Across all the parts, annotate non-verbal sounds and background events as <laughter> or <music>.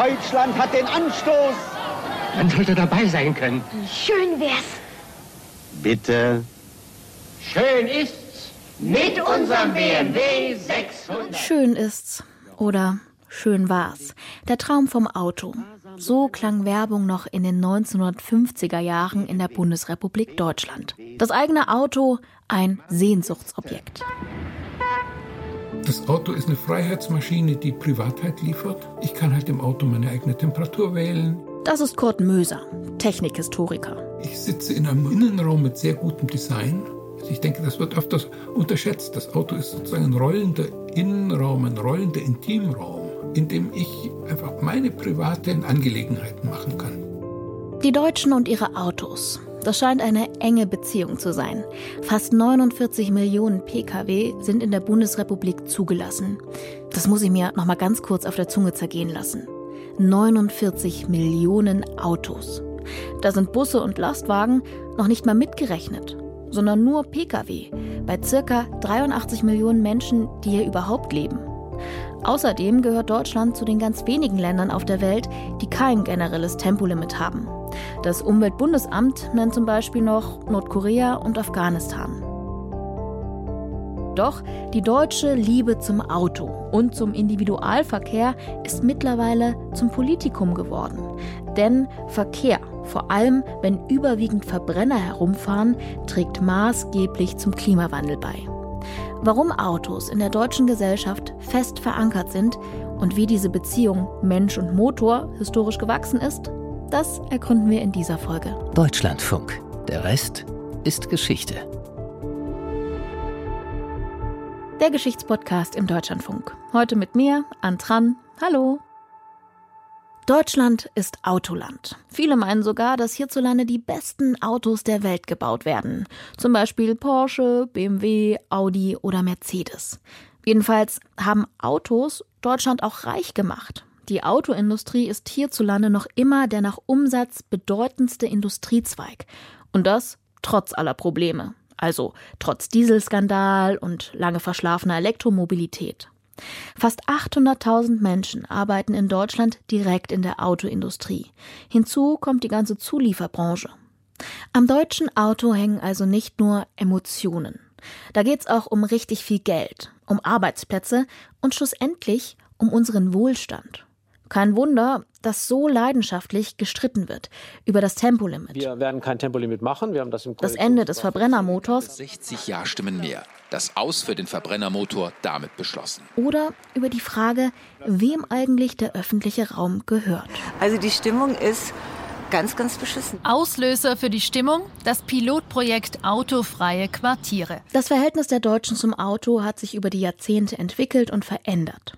Deutschland hat den Anstoß. Man sollte dabei sein können. Schön wär's. Bitte. Schön ist's mit unserem BMW 600. Schön ist's. Oder schön war's. Der Traum vom Auto. So klang Werbung noch in den 1950er Jahren in der Bundesrepublik Deutschland. Das eigene Auto ein Sehnsuchtsobjekt. Das Auto ist eine Freiheitsmaschine, die Privatheit liefert. Ich kann halt im Auto meine eigene Temperatur wählen. Das ist Kurt Möser, Technikhistoriker. Ich sitze in einem Innenraum mit sehr gutem Design. Also ich denke, das wird öfters unterschätzt. Das Auto ist sozusagen ein rollender Innenraum, ein rollender Intimraum, in dem ich einfach meine privaten Angelegenheiten machen kann. Die Deutschen und ihre Autos. Das scheint eine enge Beziehung zu sein. Fast 49 Millionen Pkw sind in der Bundesrepublik zugelassen. Das muss ich mir noch mal ganz kurz auf der Zunge zergehen lassen. 49 Millionen Autos. Da sind Busse und Lastwagen noch nicht mal mitgerechnet, sondern nur Pkw bei circa 83 Millionen Menschen, die hier überhaupt leben. Außerdem gehört Deutschland zu den ganz wenigen Ländern auf der Welt, die kein generelles Tempolimit haben. Das Umweltbundesamt nennt zum Beispiel noch Nordkorea und Afghanistan. Doch die deutsche Liebe zum Auto und zum Individualverkehr ist mittlerweile zum Politikum geworden. Denn Verkehr, vor allem wenn überwiegend Verbrenner herumfahren, trägt maßgeblich zum Klimawandel bei. Warum Autos in der deutschen Gesellschaft fest verankert sind und wie diese Beziehung Mensch und Motor historisch gewachsen ist, das ergründen wir in dieser Folge. Deutschlandfunk. Der Rest ist Geschichte. Der Geschichtspodcast im Deutschlandfunk. Heute mit mir, Antran. Hallo. Deutschland ist Autoland. Viele meinen sogar, dass hierzulande die besten Autos der Welt gebaut werden. Zum Beispiel Porsche, BMW, Audi oder Mercedes. Jedenfalls haben Autos Deutschland auch reich gemacht. Die Autoindustrie ist hierzulande noch immer der nach Umsatz bedeutendste Industriezweig. Und das trotz aller Probleme. Also trotz Dieselskandal und lange verschlafener Elektromobilität. Fast 800.000 Menschen arbeiten in Deutschland direkt in der Autoindustrie. Hinzu kommt die ganze Zulieferbranche. Am deutschen Auto hängen also nicht nur Emotionen. Da geht's auch um richtig viel Geld, um Arbeitsplätze und schlussendlich um unseren Wohlstand. Kein Wunder, dass so leidenschaftlich gestritten wird über das Tempolimit. Wir werden kein Tempolimit machen. Wir haben das im Das Ende des Verbrennermotors. 60 Ja-Stimmen mehr. Das Aus für den Verbrennermotor damit beschlossen. Oder über die Frage, wem eigentlich der öffentliche Raum gehört. Also die Stimmung ist ganz, ganz beschissen. Auslöser für die Stimmung das Pilotprojekt Autofreie Quartiere. Das Verhältnis der Deutschen zum Auto hat sich über die Jahrzehnte entwickelt und verändert.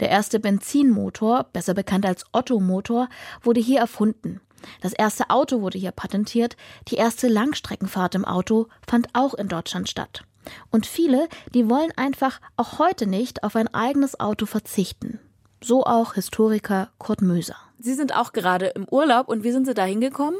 Der erste Benzinmotor, besser bekannt als Otto-Motor, wurde hier erfunden. Das erste Auto wurde hier patentiert. Die erste Langstreckenfahrt im Auto fand auch in Deutschland statt. Und viele, die wollen einfach auch heute nicht auf ein eigenes Auto verzichten. So auch Historiker Kurt Möser. Sie sind auch gerade im Urlaub und wie sind Sie da hingekommen?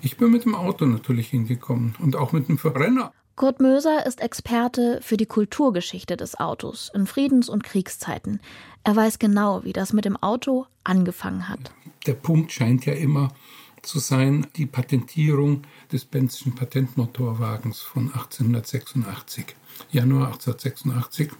Ich bin mit dem Auto natürlich hingekommen und auch mit dem Verbrenner. Kurt Möser ist Experte für die Kulturgeschichte des Autos in Friedens- und Kriegszeiten. Er weiß genau, wie das mit dem Auto angefangen hat. Der Punkt scheint ja immer zu sein, die Patentierung des Benzischen Patentmotorwagens von 1886, Januar 1886,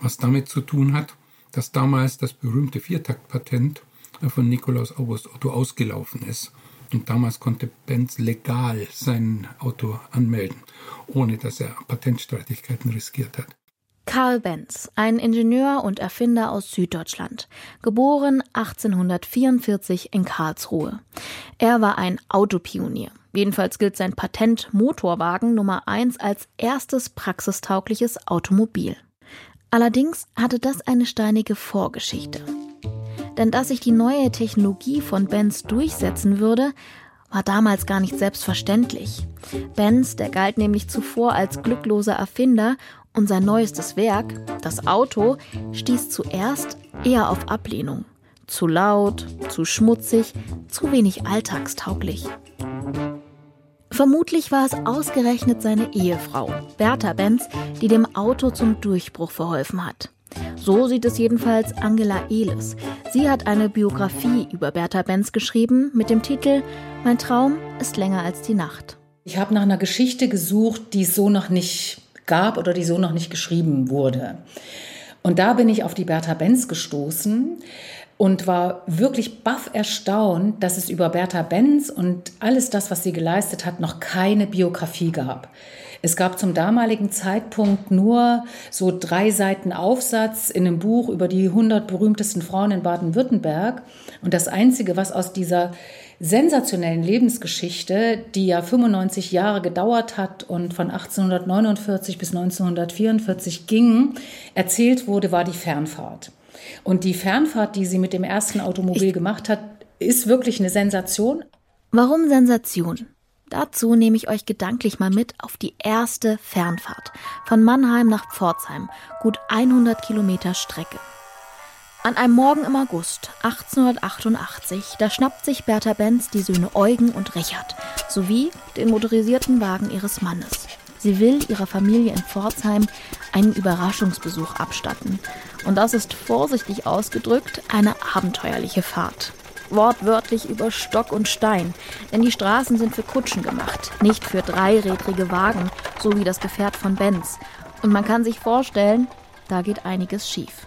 was damit zu tun hat, dass damals das berühmte Viertaktpatent von Nikolaus August Otto ausgelaufen ist. Und damals konnte Benz legal sein Auto anmelden, ohne dass er Patentstreitigkeiten riskiert hat. Karl Benz, ein Ingenieur und Erfinder aus Süddeutschland, geboren 1844 in Karlsruhe. Er war ein Autopionier. Jedenfalls gilt sein Patent Motorwagen Nummer 1 als erstes praxistaugliches Automobil. Allerdings hatte das eine steinige Vorgeschichte. Denn dass sich die neue Technologie von Benz durchsetzen würde, war damals gar nicht selbstverständlich. Benz, der galt nämlich zuvor als glückloser Erfinder und sein neuestes Werk, das Auto, stieß zuerst eher auf Ablehnung. Zu laut, zu schmutzig, zu wenig alltagstauglich. Vermutlich war es ausgerechnet seine Ehefrau, Bertha Benz, die dem Auto zum Durchbruch verholfen hat. So sieht es jedenfalls Angela Ehles. Sie hat eine Biografie über Bertha Benz geschrieben mit dem Titel Mein Traum ist länger als die Nacht. Ich habe nach einer Geschichte gesucht, die es so noch nicht gab oder die so noch nicht geschrieben wurde. Und da bin ich auf die Bertha Benz gestoßen und war wirklich baff erstaunt, dass es über Bertha Benz und alles das, was sie geleistet hat, noch keine Biografie gab. Es gab zum damaligen Zeitpunkt nur so drei Seiten Aufsatz in einem Buch über die 100 berühmtesten Frauen in Baden-Württemberg. Und das Einzige, was aus dieser sensationellen Lebensgeschichte, die ja 95 Jahre gedauert hat und von 1849 bis 1944 ging, erzählt wurde, war die Fernfahrt. Und die Fernfahrt, die sie mit dem ersten Automobil ich gemacht hat, ist wirklich eine Sensation. Warum Sensation? Dazu nehme ich euch gedanklich mal mit auf die erste Fernfahrt von Mannheim nach Pforzheim, gut 100 Kilometer Strecke. An einem Morgen im August 1888, da schnappt sich Bertha Benz die Söhne Eugen und Richard sowie den motorisierten Wagen ihres Mannes. Sie will ihrer Familie in Pforzheim einen Überraschungsbesuch abstatten. Und das ist vorsichtig ausgedrückt eine abenteuerliche Fahrt wortwörtlich über Stock und Stein, denn die Straßen sind für Kutschen gemacht, nicht für dreirädrige Wagen, so wie das Gefährt von Benz. Und man kann sich vorstellen, da geht einiges schief.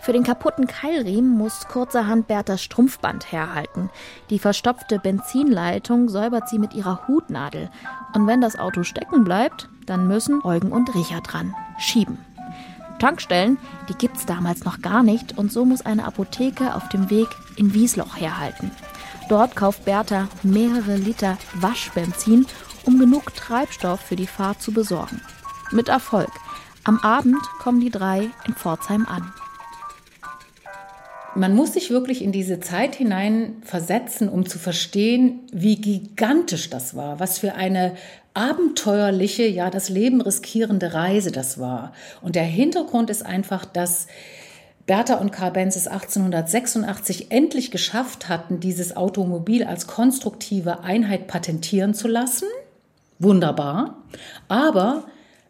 Für den kaputten Keilriemen muss kurzerhand Berthas Strumpfband herhalten. Die verstopfte Benzinleitung säubert sie mit ihrer Hutnadel. Und wenn das Auto stecken bleibt, dann müssen Eugen und Richard dran schieben. Tankstellen, die gibt's damals noch gar nicht und so muss eine Apotheke auf dem Weg in Wiesloch herhalten. Dort kauft Bertha mehrere Liter Waschbenzin, um genug Treibstoff für die Fahrt zu besorgen. Mit Erfolg. Am Abend kommen die drei in Pforzheim an. Man muss sich wirklich in diese Zeit hinein versetzen, um zu verstehen, wie gigantisch das war, was für eine abenteuerliche, ja, das Leben riskierende Reise das war. Und der Hintergrund ist einfach, dass Bertha und Karl Benz es 1886 endlich geschafft hatten, dieses Automobil als konstruktive Einheit patentieren zu lassen. Wunderbar. Aber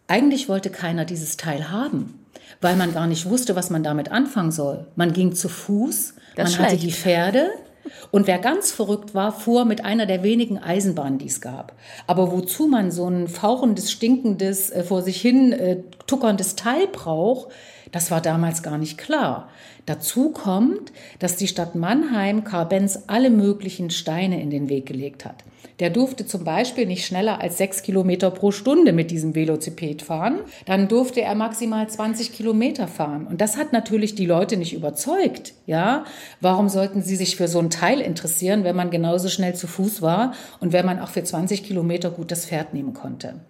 eigentlich wollte keiner dieses Teil haben weil man gar nicht wusste, was man damit anfangen soll. Man ging zu Fuß, das man hatte die Pferde und wer ganz verrückt war, fuhr mit einer der wenigen Eisenbahnen, die es gab. Aber wozu man so ein fauchendes, stinkendes, äh, vor sich hin äh, tuckerndes Teil braucht, das war damals gar nicht klar. Dazu kommt, dass die Stadt Mannheim Karl Benz alle möglichen Steine in den Weg gelegt hat. Der durfte zum Beispiel nicht schneller als sechs Kilometer pro Stunde mit diesem Velociped fahren. Dann durfte er maximal 20 Kilometer fahren. Und das hat natürlich die Leute nicht überzeugt. Ja, warum sollten sie sich für so ein Teil interessieren, wenn man genauso schnell zu Fuß war und wenn man auch für 20 Kilometer gut das Pferd nehmen konnte?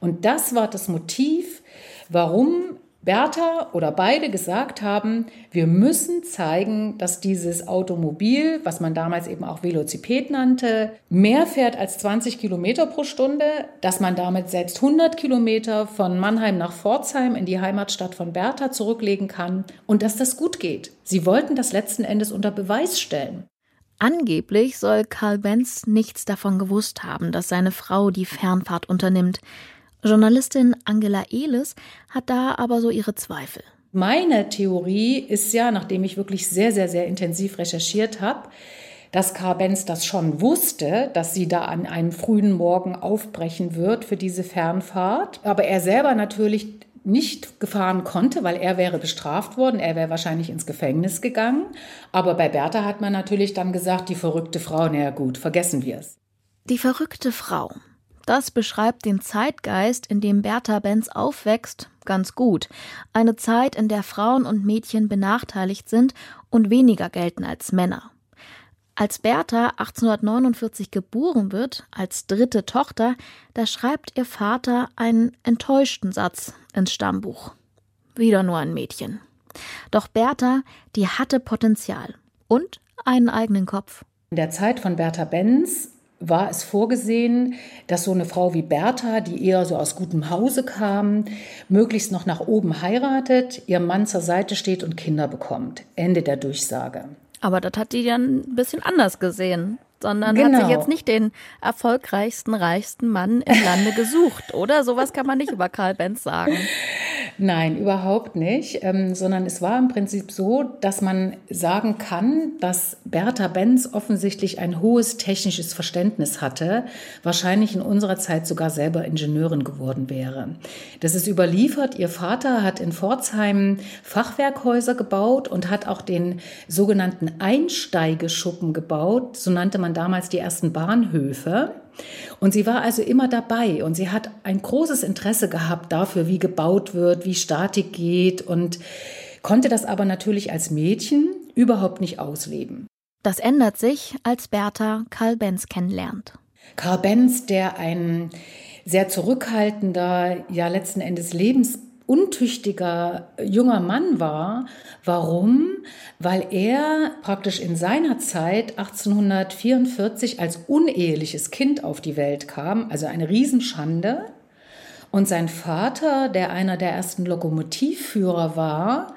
Und das war das Motiv, warum Bertha oder beide gesagt haben, wir müssen zeigen, dass dieses Automobil, was man damals eben auch Velociped nannte, mehr fährt als 20 Kilometer pro Stunde, dass man damit selbst 100 Kilometer von Mannheim nach Pforzheim in die Heimatstadt von Bertha zurücklegen kann und dass das gut geht. Sie wollten das letzten Endes unter Beweis stellen. Angeblich soll Karl Benz nichts davon gewusst haben, dass seine Frau die Fernfahrt unternimmt. Journalistin Angela Ehles hat da aber so ihre Zweifel. Meine Theorie ist ja, nachdem ich wirklich sehr, sehr, sehr intensiv recherchiert habe, dass Karl Benz das schon wusste, dass sie da an einem frühen Morgen aufbrechen wird für diese Fernfahrt. Aber er selber natürlich nicht gefahren konnte, weil er wäre bestraft worden, er wäre wahrscheinlich ins Gefängnis gegangen. Aber bei Bertha hat man natürlich dann gesagt, die verrückte Frau, naja gut, vergessen wir es. Die verrückte Frau. Das beschreibt den Zeitgeist, in dem Bertha Benz aufwächst, ganz gut. Eine Zeit, in der Frauen und Mädchen benachteiligt sind und weniger gelten als Männer. Als Bertha 1849 geboren wird, als dritte Tochter, da schreibt ihr Vater einen enttäuschten Satz ins Stammbuch. Wieder nur ein Mädchen. Doch Bertha, die hatte Potenzial und einen eigenen Kopf. In der Zeit von Bertha Benz war es vorgesehen, dass so eine Frau wie Bertha, die eher so aus gutem Hause kam, möglichst noch nach oben heiratet, ihrem Mann zur Seite steht und Kinder bekommt. Ende der Durchsage. Aber das hat die dann ein bisschen anders gesehen. Sondern Genau. hat sich jetzt nicht den erfolgreichsten, reichsten Mann im Lande gesucht, oder? Sowas kann man nicht über Karl Benz sagen. Nein, überhaupt nicht, ähm, sondern es war im Prinzip so, dass man sagen kann, dass Bertha Benz offensichtlich ein hohes technisches Verständnis hatte, wahrscheinlich in unserer Zeit sogar selber Ingenieurin geworden wäre. Das ist überliefert. Ihr Vater hat in Pforzheim Fachwerkhäuser gebaut und hat auch den sogenannten Einsteigeschuppen gebaut. So nannte man damals die ersten Bahnhöfe. Und sie war also immer dabei und sie hat ein großes Interesse gehabt dafür, wie gebaut wird, wie Statik geht und konnte das aber natürlich als Mädchen überhaupt nicht ausleben. Das ändert sich, als Bertha Karl Benz kennenlernt. Karl Benz, der ein sehr zurückhaltender, ja letzten Endes lebensuntüchtiger junger Mann war. Warum? Weil er praktisch in seiner Zeit 1844 als uneheliches Kind auf die Welt kam, also eine Riesenschande. Und sein Vater, der einer der ersten Lokomotivführer war,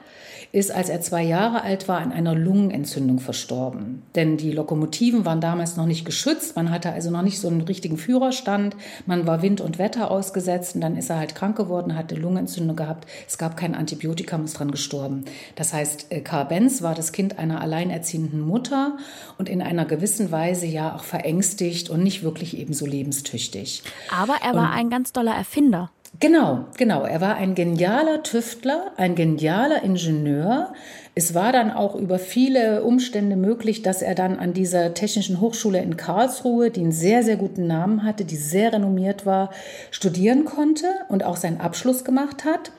ist, als er zwei Jahre alt war, an einer Lungenentzündung verstorben. Denn die Lokomotiven waren damals noch nicht geschützt. Man hatte also noch nicht so einen richtigen Führerstand. Man war Wind und Wetter ausgesetzt und dann ist er halt krank geworden, hatte Lungenentzündung gehabt. Es gab kein Antibiotikum, ist dran gestorben. Das heißt, äh, Karl Benz war das Kind einer alleinerziehenden Mutter und in einer gewissen Weise ja auch verängstigt und nicht wirklich ebenso lebenstüchtig. Aber er war Und- ein ganz toller Erfinder. Genau, genau. Er war ein genialer Tüftler, ein genialer Ingenieur. Es war dann auch über viele Umstände möglich, dass er dann an dieser Technischen Hochschule in Karlsruhe, die einen sehr, sehr guten Namen hatte, die sehr renommiert war, studieren konnte und auch seinen Abschluss gemacht hat.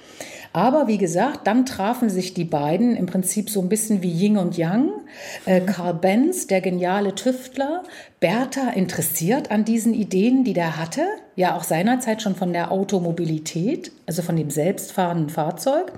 Aber wie gesagt, dann trafen sich die beiden im Prinzip so ein bisschen wie Yin und Yang. Äh, Karl Benz, der geniale Tüftler, Bertha interessiert an diesen Ideen, die der hatte, ja auch seinerzeit schon von der Automobilität, also von dem selbstfahrenden Fahrzeug.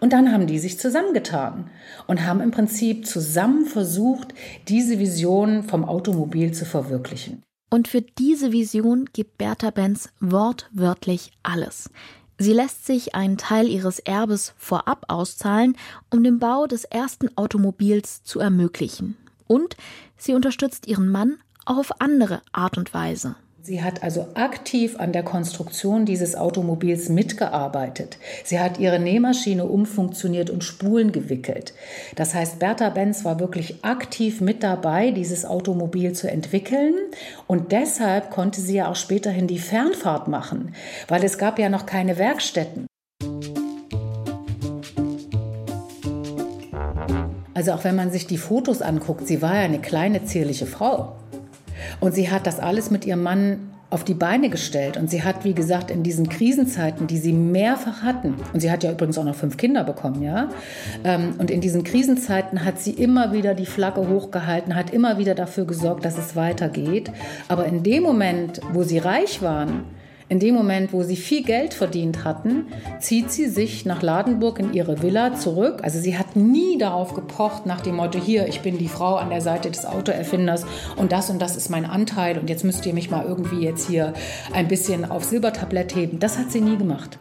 Und dann haben die sich zusammengetan und haben im Prinzip zusammen versucht, diese Vision vom Automobil zu verwirklichen. Und für diese Vision gibt Bertha Benz wortwörtlich alles. Sie lässt sich einen Teil ihres Erbes vorab auszahlen, um den Bau des ersten Automobils zu ermöglichen. Und sie unterstützt ihren Mann auch auf andere Art und Weise. Sie hat also aktiv an der Konstruktion dieses Automobils mitgearbeitet. Sie hat ihre Nähmaschine umfunktioniert und Spulen gewickelt. Das heißt, Bertha Benz war wirklich aktiv mit dabei, dieses Automobil zu entwickeln. Und deshalb konnte sie ja auch späterhin die Fernfahrt machen, weil es gab ja noch keine Werkstätten. Also auch wenn man sich die Fotos anguckt, sie war ja eine kleine, zierliche Frau. Und sie hat das alles mit ihrem Mann auf die Beine gestellt. Und sie hat, wie gesagt, in diesen Krisenzeiten, die sie mehrfach hatten, und sie hat ja übrigens auch noch fünf Kinder bekommen, ja, ähm, und in diesen Krisenzeiten hat sie immer wieder die Flagge hochgehalten, hat immer wieder dafür gesorgt, dass es weitergeht. Aber in dem Moment, wo sie reich waren, in dem Moment, wo sie viel Geld verdient hatten, zieht sie sich nach Ladenburg in ihre Villa zurück. Also sie hat nie darauf gepocht nach dem Motto, hier, ich bin die Frau an der Seite des Autoerfinders und das und das ist mein Anteil und jetzt müsst ihr mich mal irgendwie jetzt hier ein bisschen auf Silbertablett heben. Das hat sie nie gemacht.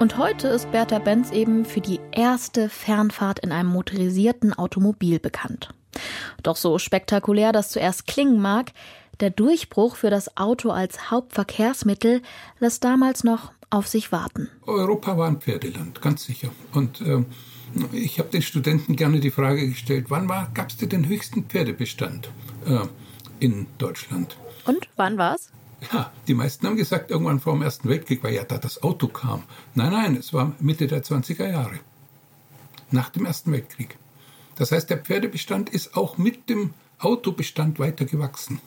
Und heute ist Bertha Benz eben für die erste Fernfahrt in einem motorisierten Automobil bekannt. Doch so spektakulär das zuerst klingen mag, der Durchbruch für das Auto als Hauptverkehrsmittel lässt damals noch auf sich warten. Europa war ein Pferdeland, ganz sicher. Und ähm, ich habe den Studenten gerne die Frage gestellt, wann gab es denn den höchsten Pferdebestand äh, in Deutschland? Und wann war's? Ja, die meisten haben gesagt, irgendwann vor dem Ersten Weltkrieg, weil ja da das Auto kam. Nein, nein, es war Mitte der 20er Jahre, nach dem Ersten Weltkrieg. Das heißt, der Pferdebestand ist auch mit dem Autobestand weiter gewachsen.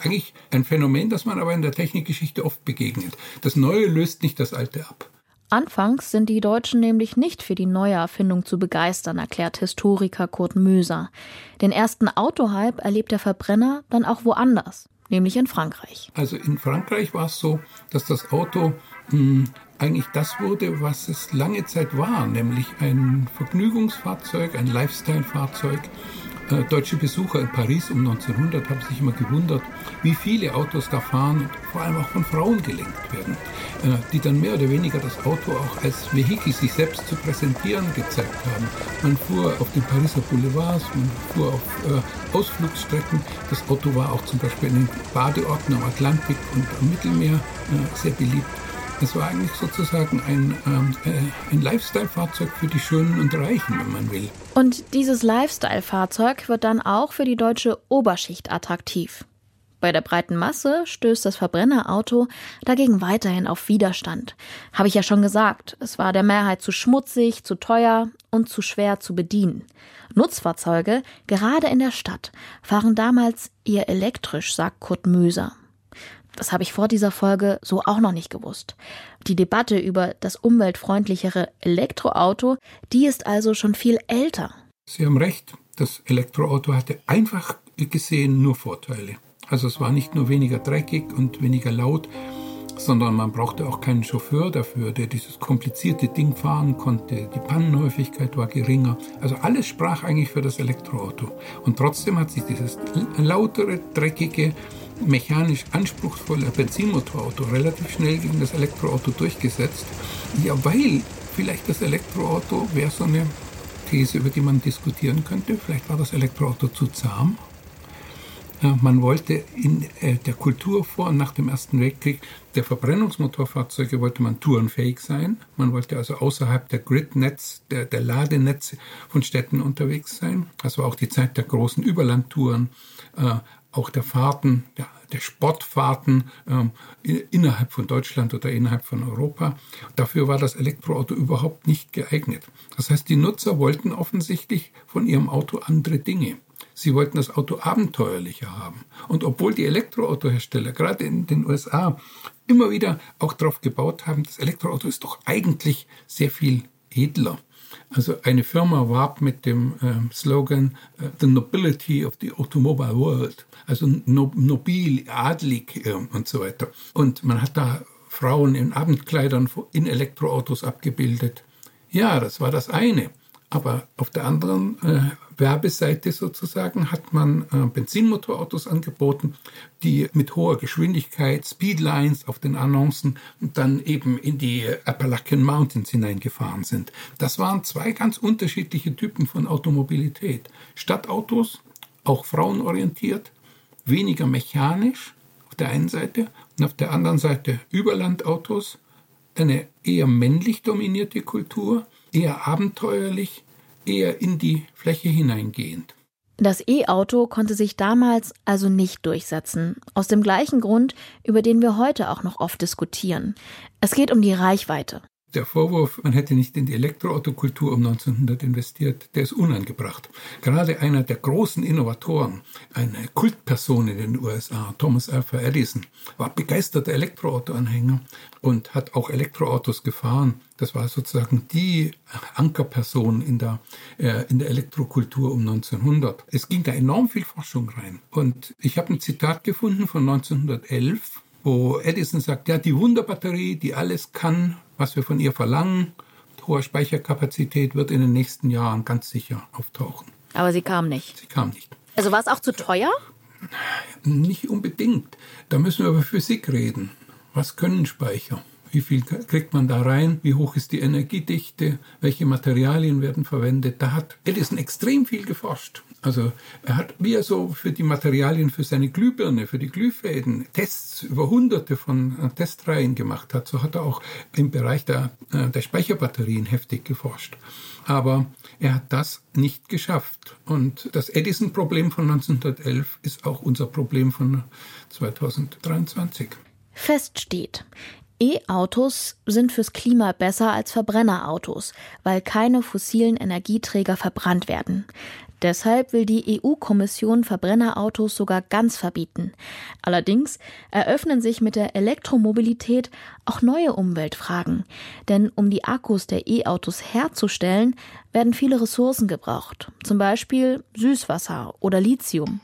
Eigentlich ein Phänomen, das man aber in der Technikgeschichte oft begegnet. Das Neue löst nicht das Alte ab. Anfangs sind die Deutschen nämlich nicht für die neue Erfindung zu begeistern, erklärt Historiker Kurt Möser. Den ersten Autohype erlebt der Verbrenner dann auch woanders, nämlich in Frankreich. Also in Frankreich war es so, dass das Auto mh, eigentlich das wurde, was es lange Zeit war, nämlich ein Vergnügungsfahrzeug, ein Lifestyle-Fahrzeug. Äh, deutsche Besucher in Paris um 1900 haben sich immer gewundert, wie viele Autos da fahren, vor allem auch von Frauen gelenkt werden, äh, die dann mehr oder weniger das Auto auch als Vehikel sich selbst zu präsentieren gezeigt haben. Man fuhr auf den Pariser Boulevards, man fuhr auf äh, Ausflugsstrecken. Das Auto war auch zum Beispiel in den Badeorten am Atlantik und am Mittelmeer sehr beliebt. Es war eigentlich sozusagen ein, ähm, äh, ein Lifestyle-Fahrzeug für die Schönen und Reichen, wenn man will. Und dieses Lifestyle-Fahrzeug wird dann auch für die deutsche Oberschicht attraktiv. Bei der breiten Masse stößt das Verbrennerauto dagegen weiterhin auf Widerstand. Habe ich ja schon gesagt, es war der Mehrheit zu schmutzig, zu teuer und zu schwer zu bedienen. Nutzfahrzeuge, gerade in der Stadt, fahren damals eher elektrisch, sagt Kurt Möser. Das habe ich vor dieser Folge so auch noch nicht gewusst. Die Debatte über das umweltfreundlichere Elektroauto, die ist also schon viel älter. Sie haben recht, das Elektroauto hatte einfach gesehen nur Vorteile. Also es war nicht nur weniger dreckig und weniger laut, sondern man brauchte auch keinen Chauffeur dafür, der dieses komplizierte Ding fahren konnte. Die Pannenhäufigkeit war geringer. Also alles sprach eigentlich für das Elektroauto. Und trotzdem hat sich dieses lautere, dreckige, mechanisch anspruchsvolle Benzinmotorauto relativ schnell gegen das Elektroauto durchgesetzt. Ja, weil vielleicht das Elektroauto wäre so eine These, über die man diskutieren könnte. Vielleicht war das Elektroauto zu zahm. Ja, man wollte in äh, der Kultur vor und nach dem Ersten Weltkrieg der Verbrennungsmotorfahrzeuge wollte man tourenfähig sein. Man wollte also außerhalb der Gridnetz, der, der Ladenetze von Städten unterwegs sein. Das war auch die Zeit der großen Überlandtouren. Auch der Fahrten, der, der Sportfahrten ähm, innerhalb von Deutschland oder innerhalb von Europa. Dafür war das Elektroauto überhaupt nicht geeignet. Das heißt, die Nutzer wollten offensichtlich von ihrem Auto andere Dinge. Sie wollten das Auto abenteuerlicher haben. Und obwohl die Elektroautohersteller gerade in den USA immer wieder auch darauf gebaut haben, das Elektroauto ist doch eigentlich sehr viel edler. Also eine Firma warb mit dem äh, Slogan The Nobility of the Automobile World, also no, nobil, adlig äh, und so weiter. Und man hat da Frauen in Abendkleidern in Elektroautos abgebildet. Ja, das war das eine. Aber auf der anderen äh, Werbeseite sozusagen hat man äh, Benzinmotorautos angeboten, die mit hoher Geschwindigkeit, Speedlines auf den Annoncen dann eben in die Appalachian Mountains hineingefahren sind. Das waren zwei ganz unterschiedliche Typen von Automobilität. Stadtautos, auch frauenorientiert, weniger mechanisch auf der einen Seite und auf der anderen Seite Überlandautos, eine eher männlich dominierte Kultur, eher abenteuerlich, eher in die Fläche hineingehend. Das E-Auto konnte sich damals also nicht durchsetzen, aus dem gleichen Grund, über den wir heute auch noch oft diskutieren. Es geht um die Reichweite. Der Vorwurf, man hätte nicht in die Elektroautokultur um 1900 investiert, der ist unangebracht. Gerade einer der großen Innovatoren, eine Kultperson in den USA, Thomas Alpha Edison, war begeisterter Elektroautoanhänger und hat auch Elektroautos gefahren. Das war sozusagen die Ankerperson in der, äh, in der Elektrokultur um 1900. Es ging da enorm viel Forschung rein. Und ich habe ein Zitat gefunden von 1911, wo Edison sagt, ja, die Wunderbatterie, die alles kann, was wir von ihr verlangen, hohe Speicherkapazität wird in den nächsten Jahren ganz sicher auftauchen. Aber sie kam nicht. Sie kam nicht. Also war es auch zu teuer? Nicht unbedingt. Da müssen wir über Physik reden. Was können Speicher? Wie viel kriegt man da rein? Wie hoch ist die Energiedichte? Welche Materialien werden verwendet? Da hat Edison extrem viel geforscht. Also er hat, wie er so für die Materialien für seine Glühbirne, für die Glühfäden Tests über hunderte von äh, Testreihen gemacht hat, so hat er auch im Bereich der, äh, der Speicherbatterien heftig geforscht. Aber er hat das nicht geschafft. Und das Edison-Problem von 1911 ist auch unser Problem von 2023. Fest steht, E-Autos sind fürs Klima besser als Verbrennerautos, weil keine fossilen Energieträger verbrannt werden. Deshalb will die EU-Kommission Verbrennerautos sogar ganz verbieten. Allerdings eröffnen sich mit der Elektromobilität auch neue Umweltfragen. Denn um die Akkus der E-Autos herzustellen, werden viele Ressourcen gebraucht. Zum Beispiel Süßwasser oder Lithium.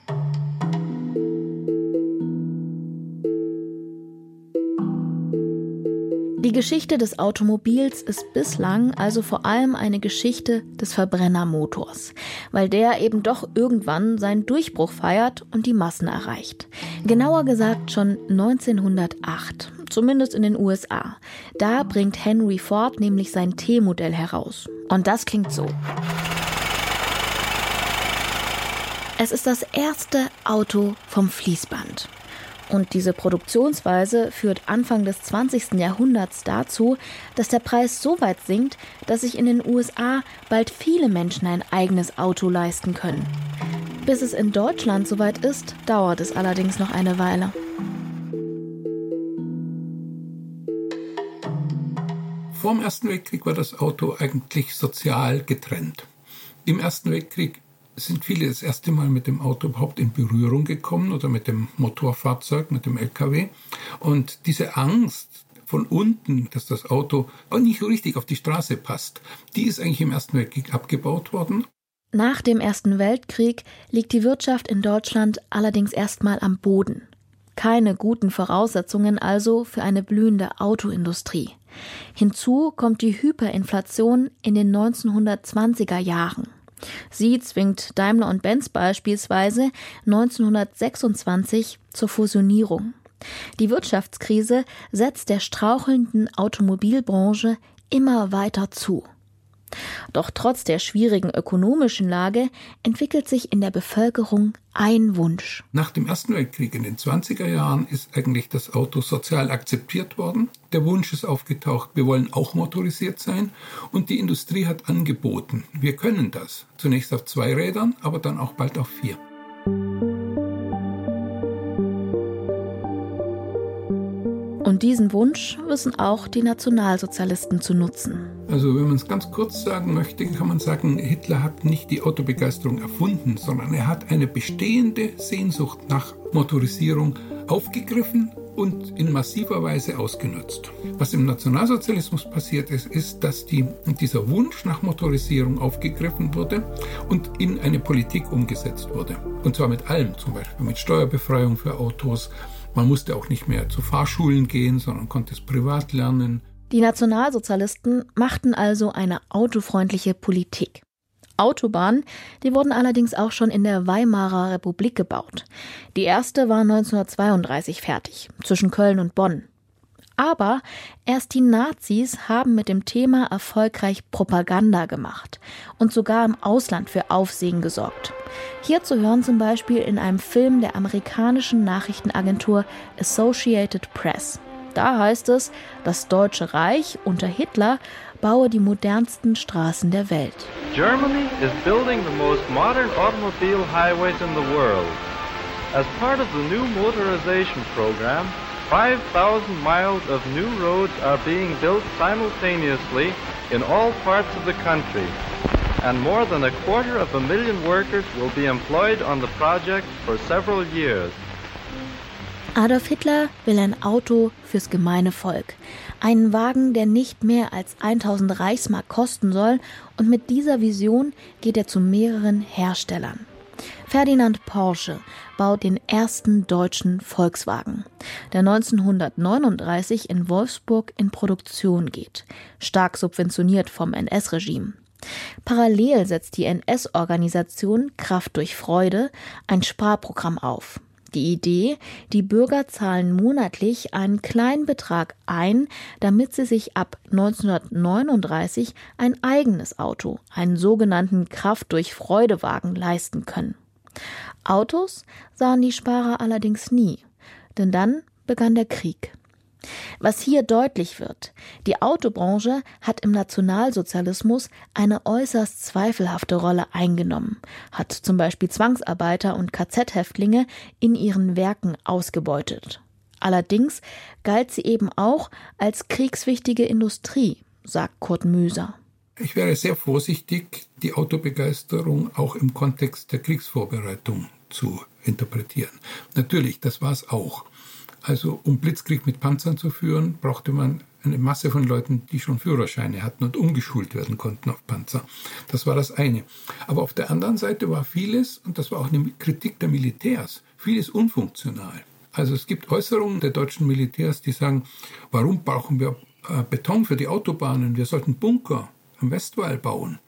Die Geschichte des Automobils ist bislang also vor allem eine Geschichte des Verbrennermotors, weil der eben doch irgendwann seinen Durchbruch feiert und die Massen erreicht. Genauer gesagt schon 1908, zumindest in den USA. Da bringt Henry Ford nämlich sein T-Modell heraus. Und das klingt so. Es ist das erste Auto vom Fließband. Und diese Produktionsweise führt Anfang des 20. Jahrhunderts dazu, dass der Preis so weit sinkt, dass sich in den USA bald viele Menschen ein eigenes Auto leisten können. Bis es in Deutschland soweit ist, dauert es allerdings noch eine Weile. Vor dem Ersten Weltkrieg war das Auto eigentlich sozial getrennt. Im Ersten Weltkrieg sind viele das erste Mal mit dem Auto überhaupt in Berührung gekommen oder mit dem Motorfahrzeug, mit dem LKW. Und diese Angst von unten, dass das Auto auch nicht richtig auf die Straße passt, die ist eigentlich im Ersten Weltkrieg abgebaut worden. Nach dem Ersten Weltkrieg liegt die Wirtschaft in Deutschland allerdings erstmal am Boden. Keine guten Voraussetzungen also für eine blühende Autoindustrie. Hinzu kommt die Hyperinflation in den 1920er Jahren. Sie zwingt Daimler und Benz beispielsweise 1926 zur Fusionierung. Die Wirtschaftskrise setzt der strauchelnden Automobilbranche immer weiter zu. Doch trotz der schwierigen ökonomischen Lage entwickelt sich in der Bevölkerung ein Wunsch. Nach dem Ersten Weltkrieg in den 20er Jahren ist eigentlich das Auto sozial akzeptiert worden. Der Wunsch ist aufgetaucht, wir wollen auch motorisiert sein. Und die Industrie hat angeboten, wir können das. Zunächst auf zwei Rädern, aber dann auch bald auf vier. Und diesen Wunsch wissen auch die Nationalsozialisten zu nutzen. Also wenn man es ganz kurz sagen möchte, kann man sagen, Hitler hat nicht die Autobegeisterung erfunden, sondern er hat eine bestehende Sehnsucht nach Motorisierung aufgegriffen und in massiver Weise ausgenutzt. Was im Nationalsozialismus passiert ist, ist, dass die, dieser Wunsch nach Motorisierung aufgegriffen wurde und in eine Politik umgesetzt wurde. Und zwar mit allem, zum Beispiel mit Steuerbefreiung für Autos, man musste auch nicht mehr zu Fahrschulen gehen, sondern konnte es privat lernen. Die Nationalsozialisten machten also eine autofreundliche Politik. Autobahnen, die wurden allerdings auch schon in der Weimarer Republik gebaut. Die erste war 1932 fertig, zwischen Köln und Bonn. Aber erst die Nazis haben mit dem Thema erfolgreich Propaganda gemacht und sogar im Ausland für Aufsehen gesorgt. Hier zu hören zum Beispiel in einem Film der amerikanischen Nachrichtenagentur Associated Press. Da heißt es, das Deutsche Reich unter Hitler baue die modernsten Straßen der Welt. Germany is building the most modern automobile highways in the world. As part of the new motorization program, 5,000 miles of new roads are being built simultaneously in all parts of the country, and more than a quarter of a million workers will be employed on the project for several years. Adolf Hitler will ein Auto fürs gemeine Volk. Einen Wagen, der nicht mehr als 1000 Reichsmark kosten soll, und mit dieser Vision geht er zu mehreren Herstellern. Ferdinand Porsche baut den ersten deutschen Volkswagen, der 1939 in Wolfsburg in Produktion geht, stark subventioniert vom NS-Regime. Parallel setzt die NS-Organisation Kraft durch Freude ein Sparprogramm auf. Die Idee, die Bürger zahlen monatlich einen kleinen Betrag ein, damit sie sich ab 1939 ein eigenes Auto, einen sogenannten Kraft durch Freudewagen leisten können. Autos sahen die Sparer allerdings nie, denn dann begann der Krieg. Was hier deutlich wird, die Autobranche hat im Nationalsozialismus eine äußerst zweifelhafte Rolle eingenommen, hat zum Beispiel Zwangsarbeiter und KZ-Häftlinge in ihren Werken ausgebeutet. Allerdings galt sie eben auch als kriegswichtige Industrie, sagt Kurt Müser. Ich wäre sehr vorsichtig, die Autobegeisterung auch im Kontext der Kriegsvorbereitung zu interpretieren. Natürlich, das war es auch. Also um Blitzkrieg mit Panzern zu führen, brauchte man eine Masse von Leuten, die schon Führerscheine hatten und umgeschult werden konnten auf Panzer. Das war das eine. Aber auf der anderen Seite war vieles, und das war auch eine Kritik der Militärs, vieles unfunktional. Also es gibt Äußerungen der deutschen Militärs, die sagen, warum brauchen wir äh, Beton für die Autobahnen, wir sollten Bunker am Westwall bauen.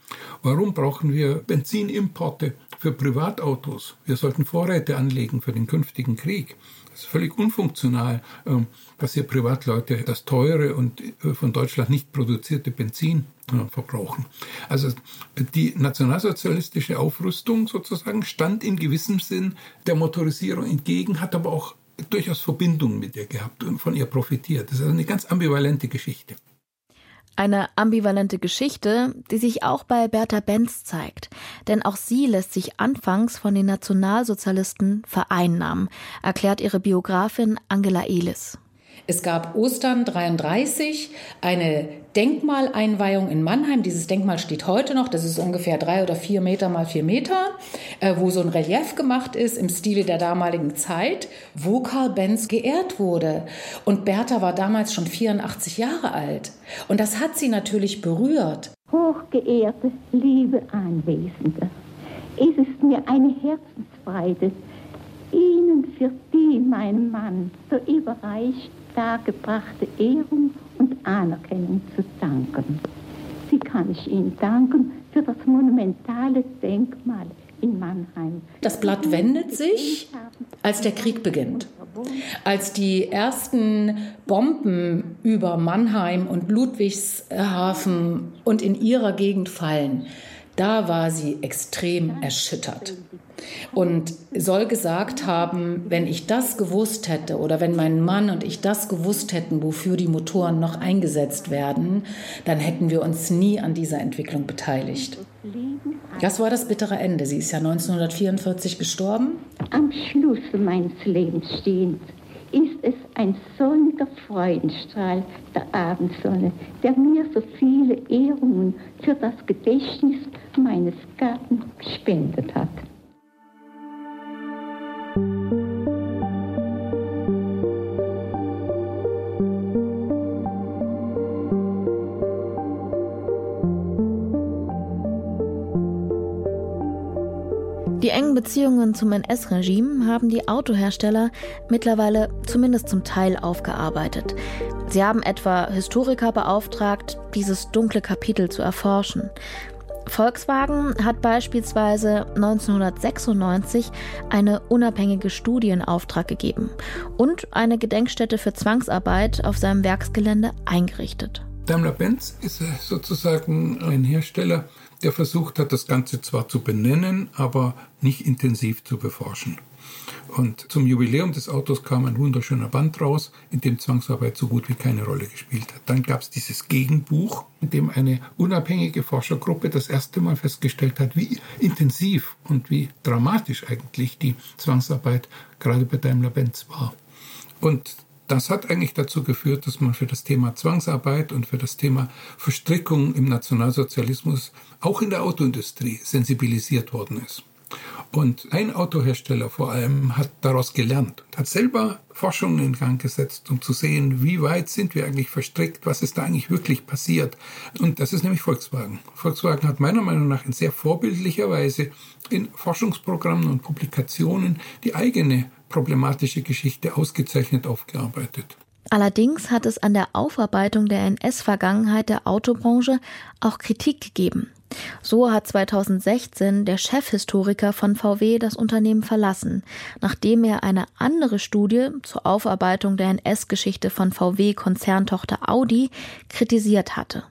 Warum brauchen wir Benzinimporte für Privatautos? Wir sollten Vorräte anlegen für den künftigen Krieg. Das ist völlig unfunktional, ähm, dass hier Privatleute das teure und äh, von Deutschland nicht produzierte Benzin äh, verbrauchen. Also die nationalsozialistische Aufrüstung sozusagen stand in gewissem Sinn der Motorisierung entgegen, hat aber auch durchaus Verbindungen mit ihr gehabt und von ihr profitiert. Das ist eine ganz ambivalente Geschichte. Eine ambivalente Geschichte, die sich auch bei Bertha Benz zeigt. Denn auch sie lässt sich anfangs von den Nationalsozialisten vereinnahmen, erklärt ihre Biografin Angela Elis. Es gab Ostern 33 eine Denkmaleinweihung in Mannheim. Dieses Denkmal steht heute noch. Das ist ungefähr drei oder vier Meter mal vier Meter, äh, wo so ein Relief gemacht ist im Stile der damaligen Zeit, wo Karl Benz geehrt wurde. Und Bertha war damals schon 84 Jahre alt. Und das hat sie natürlich berührt. Hochgeehrte, liebe Anwesende, es ist mir eine Herzensfreude, Ihnen für die meinem Mann so überreicht dargebrachte Ehrung und Anerkennung zu danken. Sie kann ich Ihnen danken für das monumentale Denkmal in Mannheim. Das Blatt wendet sich, als der Krieg beginnt. Als die ersten Bomben über Mannheim und Ludwigshafen und in ihrer Gegend fallen, da war sie extrem erschüttert und soll gesagt haben, wenn ich das gewusst hätte oder wenn mein Mann und ich das gewusst hätten, wofür die Motoren noch eingesetzt werden, dann hätten wir uns nie an dieser Entwicklung beteiligt. Das war das bittere Ende. Sie ist ja 1944 gestorben. Am Schluss meines Lebens stehend ist es ein sonniger Freudenstrahl der Abendsonne, der mir so viele Ehrungen für das Gedächtnis meines Gatten gespendet hat. Die engen Beziehungen zum NS-Regime haben die Autohersteller mittlerweile zumindest zum Teil aufgearbeitet. Sie haben etwa Historiker beauftragt, dieses dunkle Kapitel zu erforschen. Volkswagen hat beispielsweise 1996 eine unabhängige Studie in Auftrag gegeben und eine Gedenkstätte für Zwangsarbeit auf seinem Werksgelände eingerichtet. Daimler-Benz ist sozusagen ein Hersteller, der versucht hat, das Ganze zwar zu benennen, aber nicht intensiv zu beforschen. Und zum Jubiläum des Autos kam ein wunderschöner Band raus, in dem Zwangsarbeit so gut wie keine Rolle gespielt hat. Dann gab es dieses Gegenbuch, in dem eine unabhängige Forschergruppe das erste Mal festgestellt hat, wie intensiv und wie dramatisch eigentlich die Zwangsarbeit gerade bei Daimler-Benz war. Und das hat eigentlich dazu geführt, dass man für das Thema Zwangsarbeit und für das Thema Verstrickung im Nationalsozialismus auch in der Autoindustrie sensibilisiert worden ist. Und ein Autohersteller vor allem hat daraus gelernt, hat selber Forschungen in Gang gesetzt, um zu sehen, wie weit sind wir eigentlich verstrickt, was ist da eigentlich wirklich passiert. Und das ist nämlich Volkswagen. Volkswagen hat meiner Meinung nach in sehr vorbildlicher Weise in Forschungsprogrammen und Publikationen die eigene problematische Geschichte ausgezeichnet aufgearbeitet. Allerdings hat es an der Aufarbeitung der NS-Vergangenheit der Autobranche auch Kritik gegeben. So hat 2016 der Chefhistoriker von VW das Unternehmen verlassen, nachdem er eine andere Studie zur Aufarbeitung der NS-Geschichte von VW-Konzerntochter Audi kritisiert hatte.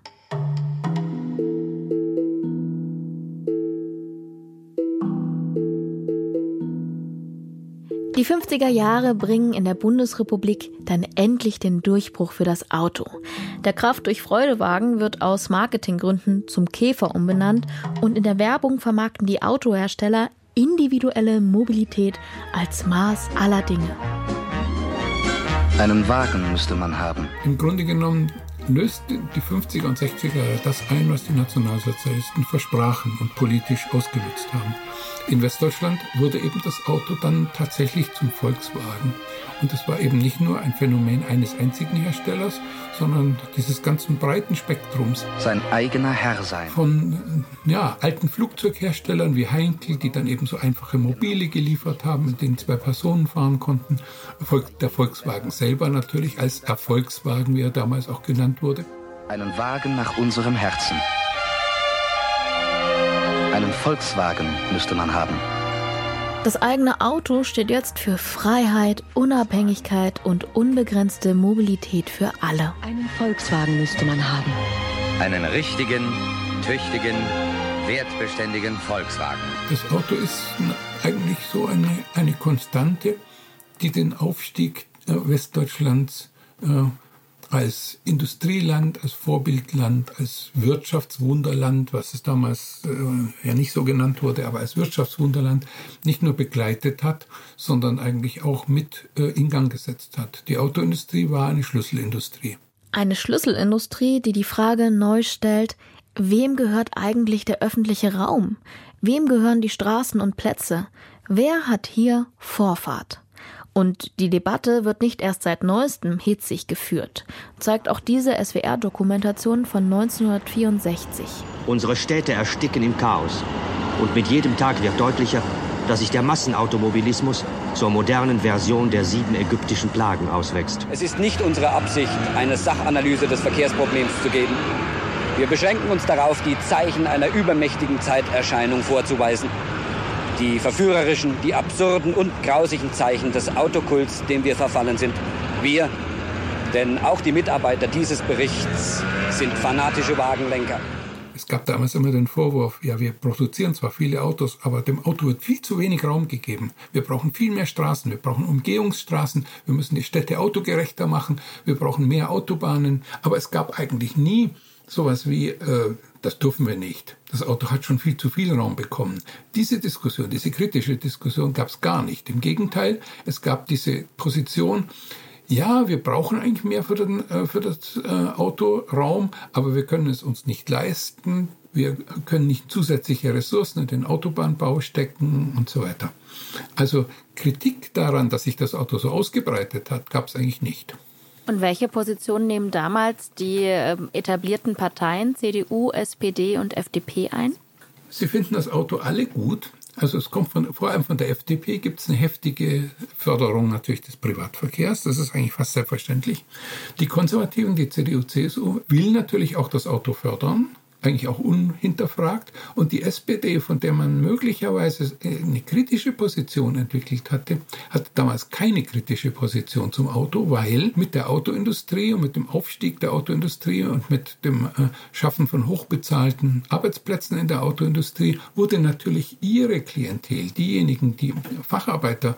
Die 50er Jahre bringen in der Bundesrepublik dann endlich den Durchbruch für das Auto. Der Kraft durch Freudewagen wird aus Marketinggründen zum Käfer umbenannt und in der Werbung vermarkten die Autohersteller individuelle Mobilität als Maß aller Dinge. Einen Wagen müsste man haben. Im Grunde genommen löst die 50er und 60er Jahre das ein, was die Nationalsozialisten versprachen und politisch ausgenutzt haben. In Westdeutschland wurde eben das Auto dann tatsächlich zum Volkswagen. Und das war eben nicht nur ein Phänomen eines einzigen Herstellers, sondern dieses ganzen breiten Spektrums. Sein eigener Herr sein. Von ja, alten Flugzeugherstellern wie Heinkel, die dann eben so einfache Mobile geliefert haben, mit denen zwei Personen fahren konnten. Der Volkswagen selber natürlich als Erfolgswagen, wie er damals auch genannt genannt wurde. Einen Wagen nach unserem Herzen. Einen Volkswagen müsste man haben. Das eigene Auto steht jetzt für Freiheit, Unabhängigkeit und unbegrenzte Mobilität für alle. Einen Volkswagen müsste man haben. Einen richtigen, tüchtigen, wertbeständigen Volkswagen. Das Auto ist eigentlich so eine, eine Konstante, die den Aufstieg äh, Westdeutschlands äh, als Industrieland, als Vorbildland, als Wirtschaftswunderland, was es damals äh, ja nicht so genannt wurde, aber als Wirtschaftswunderland nicht nur begleitet hat, sondern eigentlich auch mit äh, in Gang gesetzt hat. Die Autoindustrie war eine Schlüsselindustrie. Eine Schlüsselindustrie, die die Frage neu stellt, wem gehört eigentlich der öffentliche Raum? Wem gehören die Straßen und Plätze? Wer hat hier Vorfahrt? Und die Debatte wird nicht erst seit neuestem hitzig geführt, zeigt auch diese SWR-Dokumentation von 1964. Unsere Städte ersticken im Chaos. Und mit jedem Tag wird deutlicher, dass sich der Massenautomobilismus zur modernen Version der sieben ägyptischen Plagen auswächst. Es ist nicht unsere Absicht, eine Sachanalyse des Verkehrsproblems zu geben. Wir beschränken uns darauf, die Zeichen einer übermächtigen Zeiterscheinung vorzuweisen die verführerischen, die absurden und grausigen Zeichen des Autokults, dem wir verfallen sind. Wir, denn auch die Mitarbeiter dieses Berichts sind fanatische Wagenlenker. Es gab damals immer den Vorwurf, ja, wir produzieren zwar viele Autos, aber dem Auto wird viel zu wenig Raum gegeben. Wir brauchen viel mehr Straßen, wir brauchen Umgehungsstraßen, wir müssen die Städte autogerechter machen, wir brauchen mehr Autobahnen, aber es gab eigentlich nie sowas wie, äh, das dürfen wir nicht. Das Auto hat schon viel zu viel Raum bekommen. Diese Diskussion, diese kritische Diskussion gab es gar nicht. Im Gegenteil, es gab diese Position, ja, wir brauchen eigentlich mehr für, den, äh, für das äh, Autoraum, aber wir können es uns nicht leisten. Wir können nicht zusätzliche Ressourcen in den Autobahnbau stecken und so weiter. Also Kritik daran, dass sich das Auto so ausgebreitet hat, gab es eigentlich nicht. Und welche Position nehmen damals die ähm, etablierten Parteien CDU, SPD und FDP ein? Sie finden das Auto alle gut. Also es kommt von, vor allem von der FDP gibt es eine heftige Förderung natürlich des Privatverkehrs. Das ist eigentlich fast selbstverständlich. Die Konservativen, die CDU, CSU, will natürlich auch das Auto fördern eigentlich auch unhinterfragt. Und die SPD, von der man möglicherweise eine kritische Position entwickelt hatte, hatte damals keine kritische Position zum Auto, weil mit der Autoindustrie und mit dem Aufstieg der Autoindustrie und mit dem äh, Schaffen von hochbezahlten Arbeitsplätzen in der Autoindustrie wurde natürlich ihre Klientel, diejenigen, die Facharbeiter,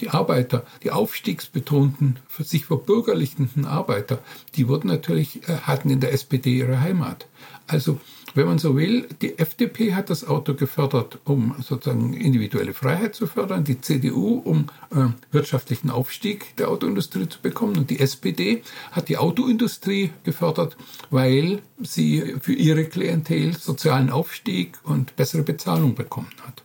die Arbeiter, die aufstiegsbetonten, sich verbürgerlichenden Arbeiter, die wurden natürlich, äh, hatten in der SPD ihre Heimat. Also, wenn man so will, die FDP hat das Auto gefördert, um sozusagen individuelle Freiheit zu fördern, die CDU, um äh, wirtschaftlichen Aufstieg der Autoindustrie zu bekommen und die SPD hat die Autoindustrie gefördert, weil sie für ihre Klientel sozialen Aufstieg und bessere Bezahlung bekommen hat.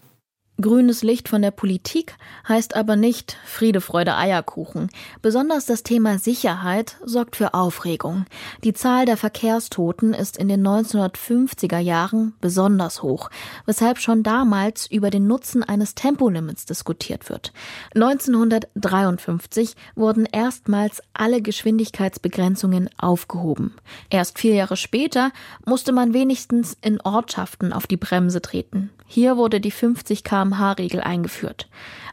Grünes Licht von der Politik heißt aber nicht Friede, Freude, Eierkuchen. Besonders das Thema Sicherheit sorgt für Aufregung. Die Zahl der Verkehrstoten ist in den 1950er Jahren besonders hoch, weshalb schon damals über den Nutzen eines Tempolimits diskutiert wird. 1953 wurden erstmals alle Geschwindigkeitsbegrenzungen aufgehoben. Erst vier Jahre später musste man wenigstens in Ortschaften auf die Bremse treten. Hier wurde die 50 kmh-Regel eingeführt.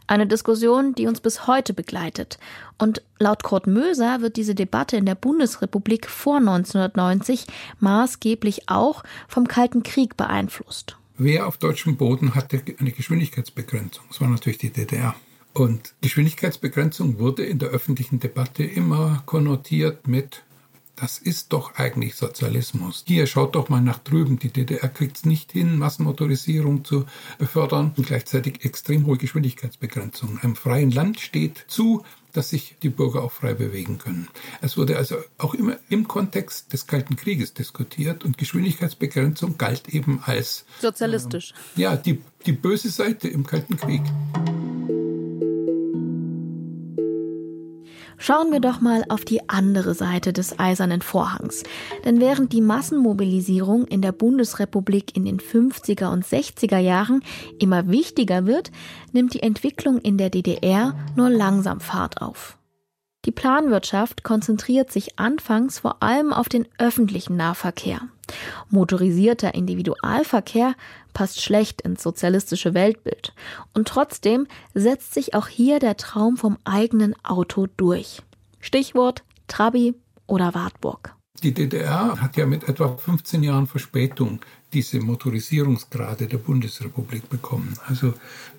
Eine Diskussion, die uns bis heute begleitet. Und laut Kurt Möser wird diese Debatte in der Bundesrepublik vor 1990 maßgeblich auch vom Kalten Krieg beeinflusst. Wer auf deutschem Boden hatte eine Geschwindigkeitsbegrenzung? Das war natürlich die DDR. Und Geschwindigkeitsbegrenzung wurde in der öffentlichen Debatte immer konnotiert mit das ist doch eigentlich Sozialismus. Hier schaut doch mal nach drüben. Die DDR kriegt es nicht hin, Massenmotorisierung zu fördern und gleichzeitig extrem hohe Geschwindigkeitsbegrenzungen. Einem freien Land steht zu, dass sich die Bürger auch frei bewegen können. Es wurde also auch immer im Kontext des Kalten Krieges diskutiert und Geschwindigkeitsbegrenzung galt eben als sozialistisch. Äh, ja, die, die böse Seite im Kalten Krieg. Schauen wir doch mal auf die andere Seite des eisernen Vorhangs. Denn während die Massenmobilisierung in der Bundesrepublik in den 50er und 60er Jahren immer wichtiger wird, nimmt die Entwicklung in der DDR nur langsam Fahrt auf. Die Planwirtschaft konzentriert sich anfangs vor allem auf den öffentlichen Nahverkehr. Motorisierter Individualverkehr passt schlecht ins sozialistische Weltbild. Und trotzdem setzt sich auch hier der Traum vom eigenen Auto durch. Stichwort Trabi oder Wartburg. Die DDR hat ja mit etwa 15 Jahren Verspätung diese Motorisierungsgrade der Bundesrepublik bekommen. Also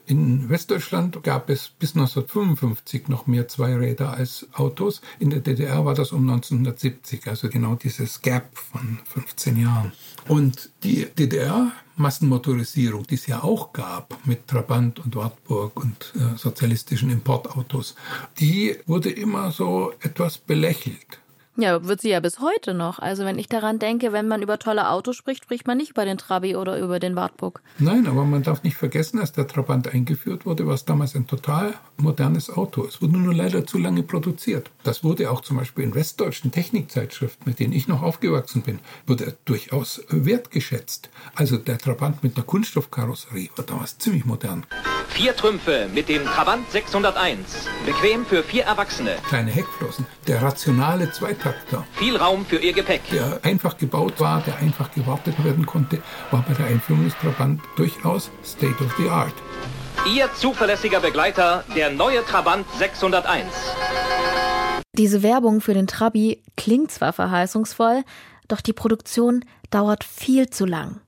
in Westdeutschland gab es bis 1955 noch mehr Zweiräder als Autos. In der DDR war das um 1970, also genau dieses Gap von 15 Jahren. Und die DDR-Massenmotorisierung, die es ja auch gab mit Trabant und Wartburg und äh, sozialistischen Importautos, die wurde immer so etwas belächelt. Ja, wird sie ja bis heute noch. Also wenn ich daran denke, wenn man über tolle Autos spricht, spricht man nicht über den Trabi oder über den Wartburg. Nein, aber man darf nicht vergessen, als der Trabant eingeführt wurde, war es damals ein total modernes Auto. Es wurde nur leider zu lange produziert. Das wurde auch zum Beispiel in westdeutschen Technikzeitschriften, mit denen ich noch aufgewachsen bin, wurde durchaus wertgeschätzt. Also der Trabant mit einer Kunststoffkarosserie war damals ziemlich modern. Vier Trümpfe mit dem Trabant 601. Bequem für vier Erwachsene. Kleine Heckflossen. Der rationale Zweitakter. Viel Raum für ihr Gepäck. Der einfach gebaut war, der einfach gewartet werden konnte, war bei der Einführung des Trabant durchaus State of the Art. Ihr zuverlässiger Begleiter, der neue Trabant 601. Diese Werbung für den Trabi klingt zwar verheißungsvoll, doch die Produktion dauert viel zu lang.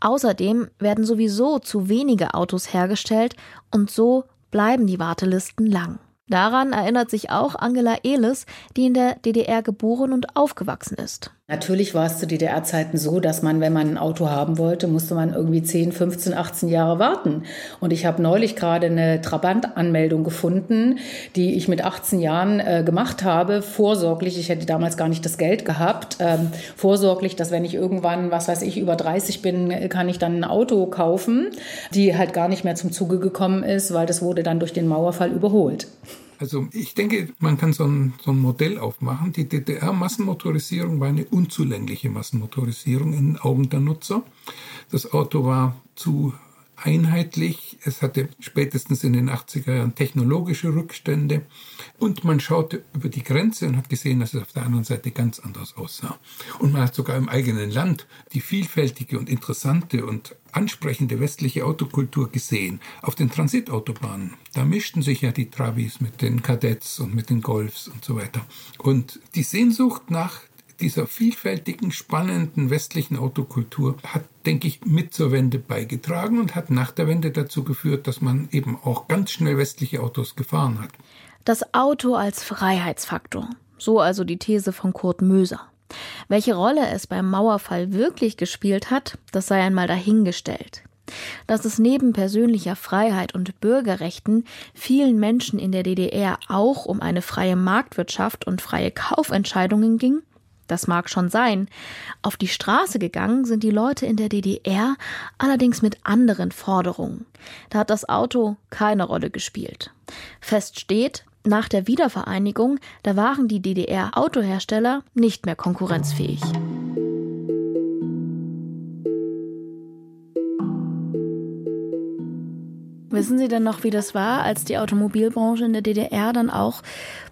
Außerdem werden sowieso zu wenige Autos hergestellt und so bleiben die Wartelisten lang. Daran erinnert sich auch Angela Ehles, die in der DDR geboren und aufgewachsen ist. Natürlich war es zu DDR-Zeiten so, dass man, wenn man ein Auto haben wollte, musste man irgendwie 10, 15, 18 Jahre warten. Und ich habe neulich gerade eine Trabant-Anmeldung gefunden, die ich mit 18 Jahren äh, gemacht habe, vorsorglich. Ich hätte damals gar nicht das Geld gehabt. Ähm, vorsorglich, dass wenn ich irgendwann, was weiß ich, über 30 bin, kann ich dann ein Auto kaufen, die halt gar nicht mehr zum Zuge gekommen ist, weil das wurde dann durch den Mauerfall überholt. Also ich denke, man kann so ein, so ein Modell aufmachen. Die DDR-Massenmotorisierung war eine unzulängliche Massenmotorisierung in den Augen der Nutzer. Das Auto war zu einheitlich. Es hatte spätestens in den 80er Jahren technologische Rückstände. Und man schaute über die Grenze und hat gesehen, dass es auf der anderen Seite ganz anders aussah. Und man hat sogar im eigenen Land die vielfältige und interessante und ansprechende westliche Autokultur gesehen. Auf den Transitautobahnen, da mischten sich ja die Travis mit den Kadetts und mit den Golfs und so weiter. Und die Sehnsucht nach dieser vielfältigen, spannenden westlichen Autokultur hat, denke ich, mit zur Wende beigetragen und hat nach der Wende dazu geführt, dass man eben auch ganz schnell westliche Autos gefahren hat. Das Auto als Freiheitsfaktor. So also die These von Kurt Möser. Welche Rolle es beim Mauerfall wirklich gespielt hat, das sei einmal dahingestellt. Dass es neben persönlicher Freiheit und Bürgerrechten vielen Menschen in der DDR auch um eine freie Marktwirtschaft und freie Kaufentscheidungen ging, das mag schon sein. Auf die Straße gegangen sind die Leute in der DDR allerdings mit anderen Forderungen. Da hat das Auto keine Rolle gespielt. Fest steht, nach der Wiedervereinigung, da waren die DDR-Autohersteller nicht mehr konkurrenzfähig. Wissen Sie denn noch, wie das war, als die Automobilbranche in der DDR dann auch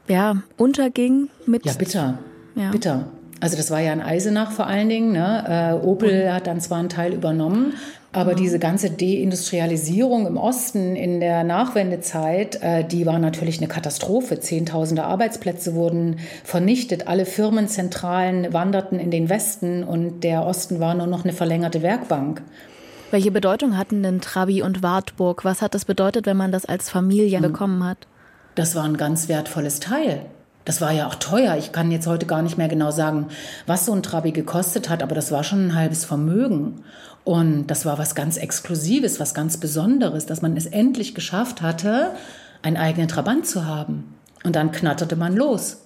ja, unterging mit. Ja, bitter. Ja. Bitter. Also das war ja in Eisenach vor allen Dingen. Ne? Äh, Opel hat dann zwar einen Teil übernommen, aber diese ganze Deindustrialisierung im Osten in der Nachwendezeit, äh, die war natürlich eine Katastrophe. Zehntausende Arbeitsplätze wurden vernichtet, alle Firmenzentralen wanderten in den Westen und der Osten war nur noch eine verlängerte Werkbank. Welche Bedeutung hatten denn Trabi und Wartburg? Was hat das bedeutet, wenn man das als Familie hm. bekommen hat? Das war ein ganz wertvolles Teil. Das war ja auch teuer. Ich kann jetzt heute gar nicht mehr genau sagen, was so ein Trabi gekostet hat, aber das war schon ein halbes Vermögen. Und das war was ganz Exklusives, was ganz Besonderes, dass man es endlich geschafft hatte, einen eigenen Trabant zu haben. Und dann knatterte man los.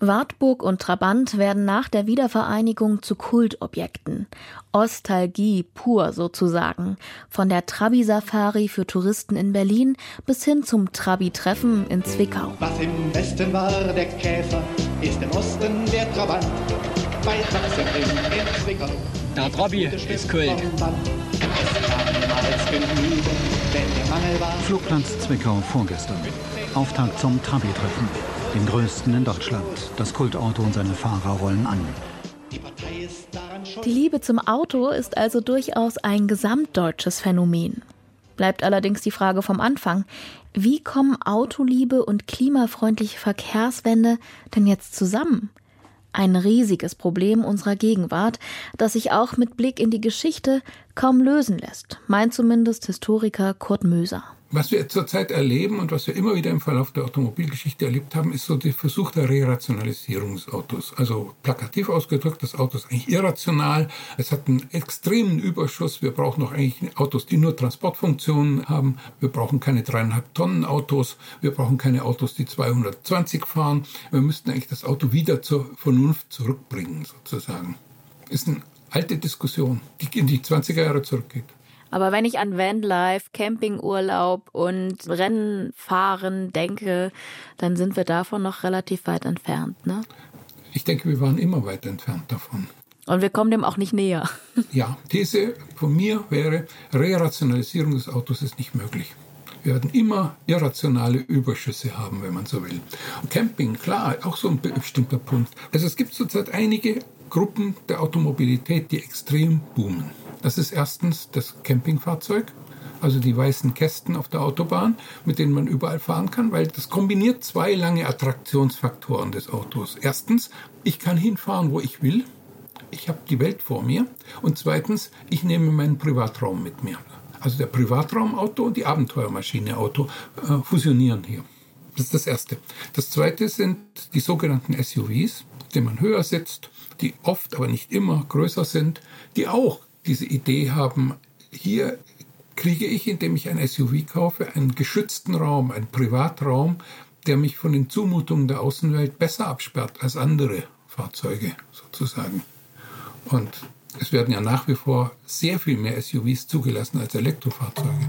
Wartburg und Trabant werden nach der Wiedervereinigung zu Kultobjekten. Ostalgie pur sozusagen. Von der Trabi-Safari für Touristen in Berlin bis hin zum Trabi-Treffen in Zwickau. Was im Westen war der Käfer, ist im Osten der Trabant. Bei Sachsenring in Zwickau. Der Trabi ist Kult. Flugplatz Zwickau vorgestern. Auftakt zum Trabi-Treffen. Den größten in Deutschland. Das Kultauto und seine Fahrer rollen an. Die Liebe zum Auto ist also durchaus ein gesamtdeutsches Phänomen. Bleibt allerdings die Frage vom Anfang. Wie kommen Autoliebe und klimafreundliche Verkehrswende denn jetzt zusammen? Ein riesiges Problem unserer Gegenwart, das sich auch mit Blick in die Geschichte kaum lösen lässt, meint zumindest Historiker Kurt Möser. Was wir zurzeit erleben und was wir immer wieder im Verlauf der Automobilgeschichte erlebt haben, ist so der Versuch der Re-Rationalisierung des Autos. Also plakativ ausgedrückt, das Auto ist eigentlich irrational. Es hat einen extremen Überschuss. Wir brauchen noch eigentlich Autos, die nur Transportfunktionen haben. Wir brauchen keine dreieinhalb Tonnen Autos. Wir brauchen keine Autos, die 220 fahren. Wir müssten eigentlich das Auto wieder zur Vernunft zurückbringen, sozusagen. Ist eine alte Diskussion, die in die 20er Jahre zurückgeht. Aber wenn ich an Vanlife, Campingurlaub und Rennfahren denke, dann sind wir davon noch relativ weit entfernt, ne? Ich denke, wir waren immer weit entfernt davon. Und wir kommen dem auch nicht näher. <laughs> Ja, These von mir wäre, Re-Rationalisierung des Autos ist nicht möglich. Wir werden immer irrationale Überschüsse haben, wenn man so will. Camping, klar, auch so ein bestimmter Punkt. Also es gibt zurzeit einige Gruppen der Automobilität, die extrem boomen. Das ist erstens das Campingfahrzeug, also die weißen Kästen auf der Autobahn, mit denen man überall fahren kann, weil das kombiniert zwei lange Attraktionsfaktoren des Autos. Erstens, ich kann hinfahren, wo ich will. Ich habe die Welt vor mir. Und zweitens, ich nehme meinen Privatraum mit mir. Also der Privatraumauto und die Abenteuermaschine Auto äh, fusionieren hier. Das ist das Erste. Das Zweite sind die sogenannten SUVs, die man höher sitzt, die oft, aber nicht immer größer sind, die auch diese Idee haben, hier kriege ich, indem ich ein SUV kaufe, einen geschützten Raum, einen Privatraum, der mich von den Zumutungen der Außenwelt besser absperrt als andere Fahrzeuge sozusagen. Und es werden ja nach wie vor sehr viel mehr SUVs zugelassen als Elektrofahrzeuge.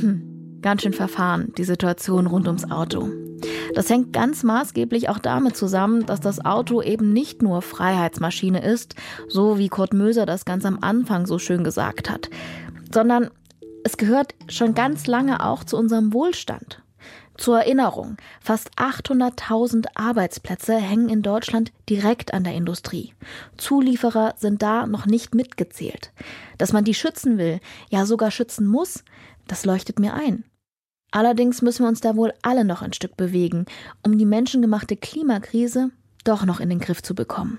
Hm, ganz schön verfahren, die Situation rund ums Auto. Das hängt ganz maßgeblich auch damit zusammen, dass das Auto eben nicht nur Freiheitsmaschine ist, so wie Kurt Möser das ganz am Anfang so schön gesagt hat, sondern es gehört schon ganz lange auch zu unserem Wohlstand. Zur Erinnerung, fast 800.000 Arbeitsplätze hängen in Deutschland direkt an der Industrie. Zulieferer sind da noch nicht mitgezählt. Dass man die schützen will, ja sogar schützen muss, das leuchtet mir ein. Allerdings müssen wir uns da wohl alle noch ein Stück bewegen, um die menschengemachte Klimakrise doch noch in den Griff zu bekommen.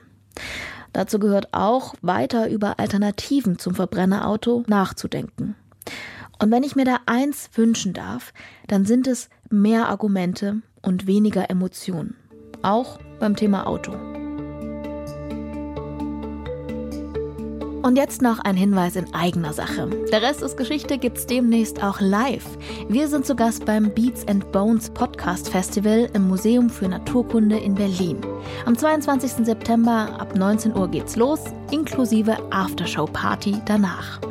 Dazu gehört auch, weiter über Alternativen zum Verbrennerauto nachzudenken. Und wenn ich mir da eins wünschen darf, dann sind es mehr Argumente und weniger Emotionen. Auch beim Thema Auto. Und jetzt noch ein Hinweis in eigener Sache. Der Rest ist Geschichte gibt's demnächst auch live. Wir sind zu Gast beim Beats and Bones Podcast Festival im Museum für Naturkunde in Berlin. Am 22. September ab 19 Uhr geht's los, inklusive Aftershow Party danach.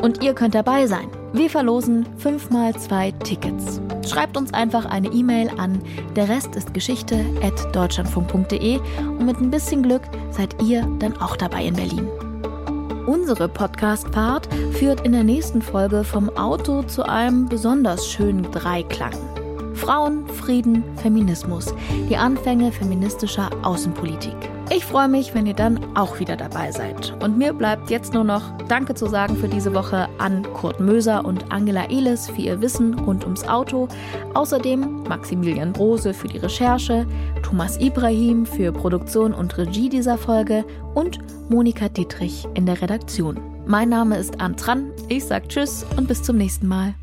Und ihr könnt dabei sein. Wir verlosen 5 mal 2 Tickets. Schreibt uns einfach eine E-Mail an der Rest ist Geschichte at deutschlandfunk.de und mit ein bisschen Glück seid ihr dann auch dabei in Berlin. Unsere Podcast-Part führt in der nächsten Folge vom Auto zu einem besonders schönen Dreiklang. Frauen, Frieden, Feminismus. Die Anfänge feministischer Außenpolitik. Ich freue mich, wenn ihr dann auch wieder dabei seid. Und mir bleibt jetzt nur noch Danke zu sagen für diese Woche an Kurt Möser und Angela Elis für ihr Wissen rund ums Auto. Außerdem Maximilian Brose für die Recherche, Thomas Ibrahim für Produktion und Regie dieser Folge und Monika Dietrich in der Redaktion. Mein Name ist Antran. Ich sage Tschüss und bis zum nächsten Mal.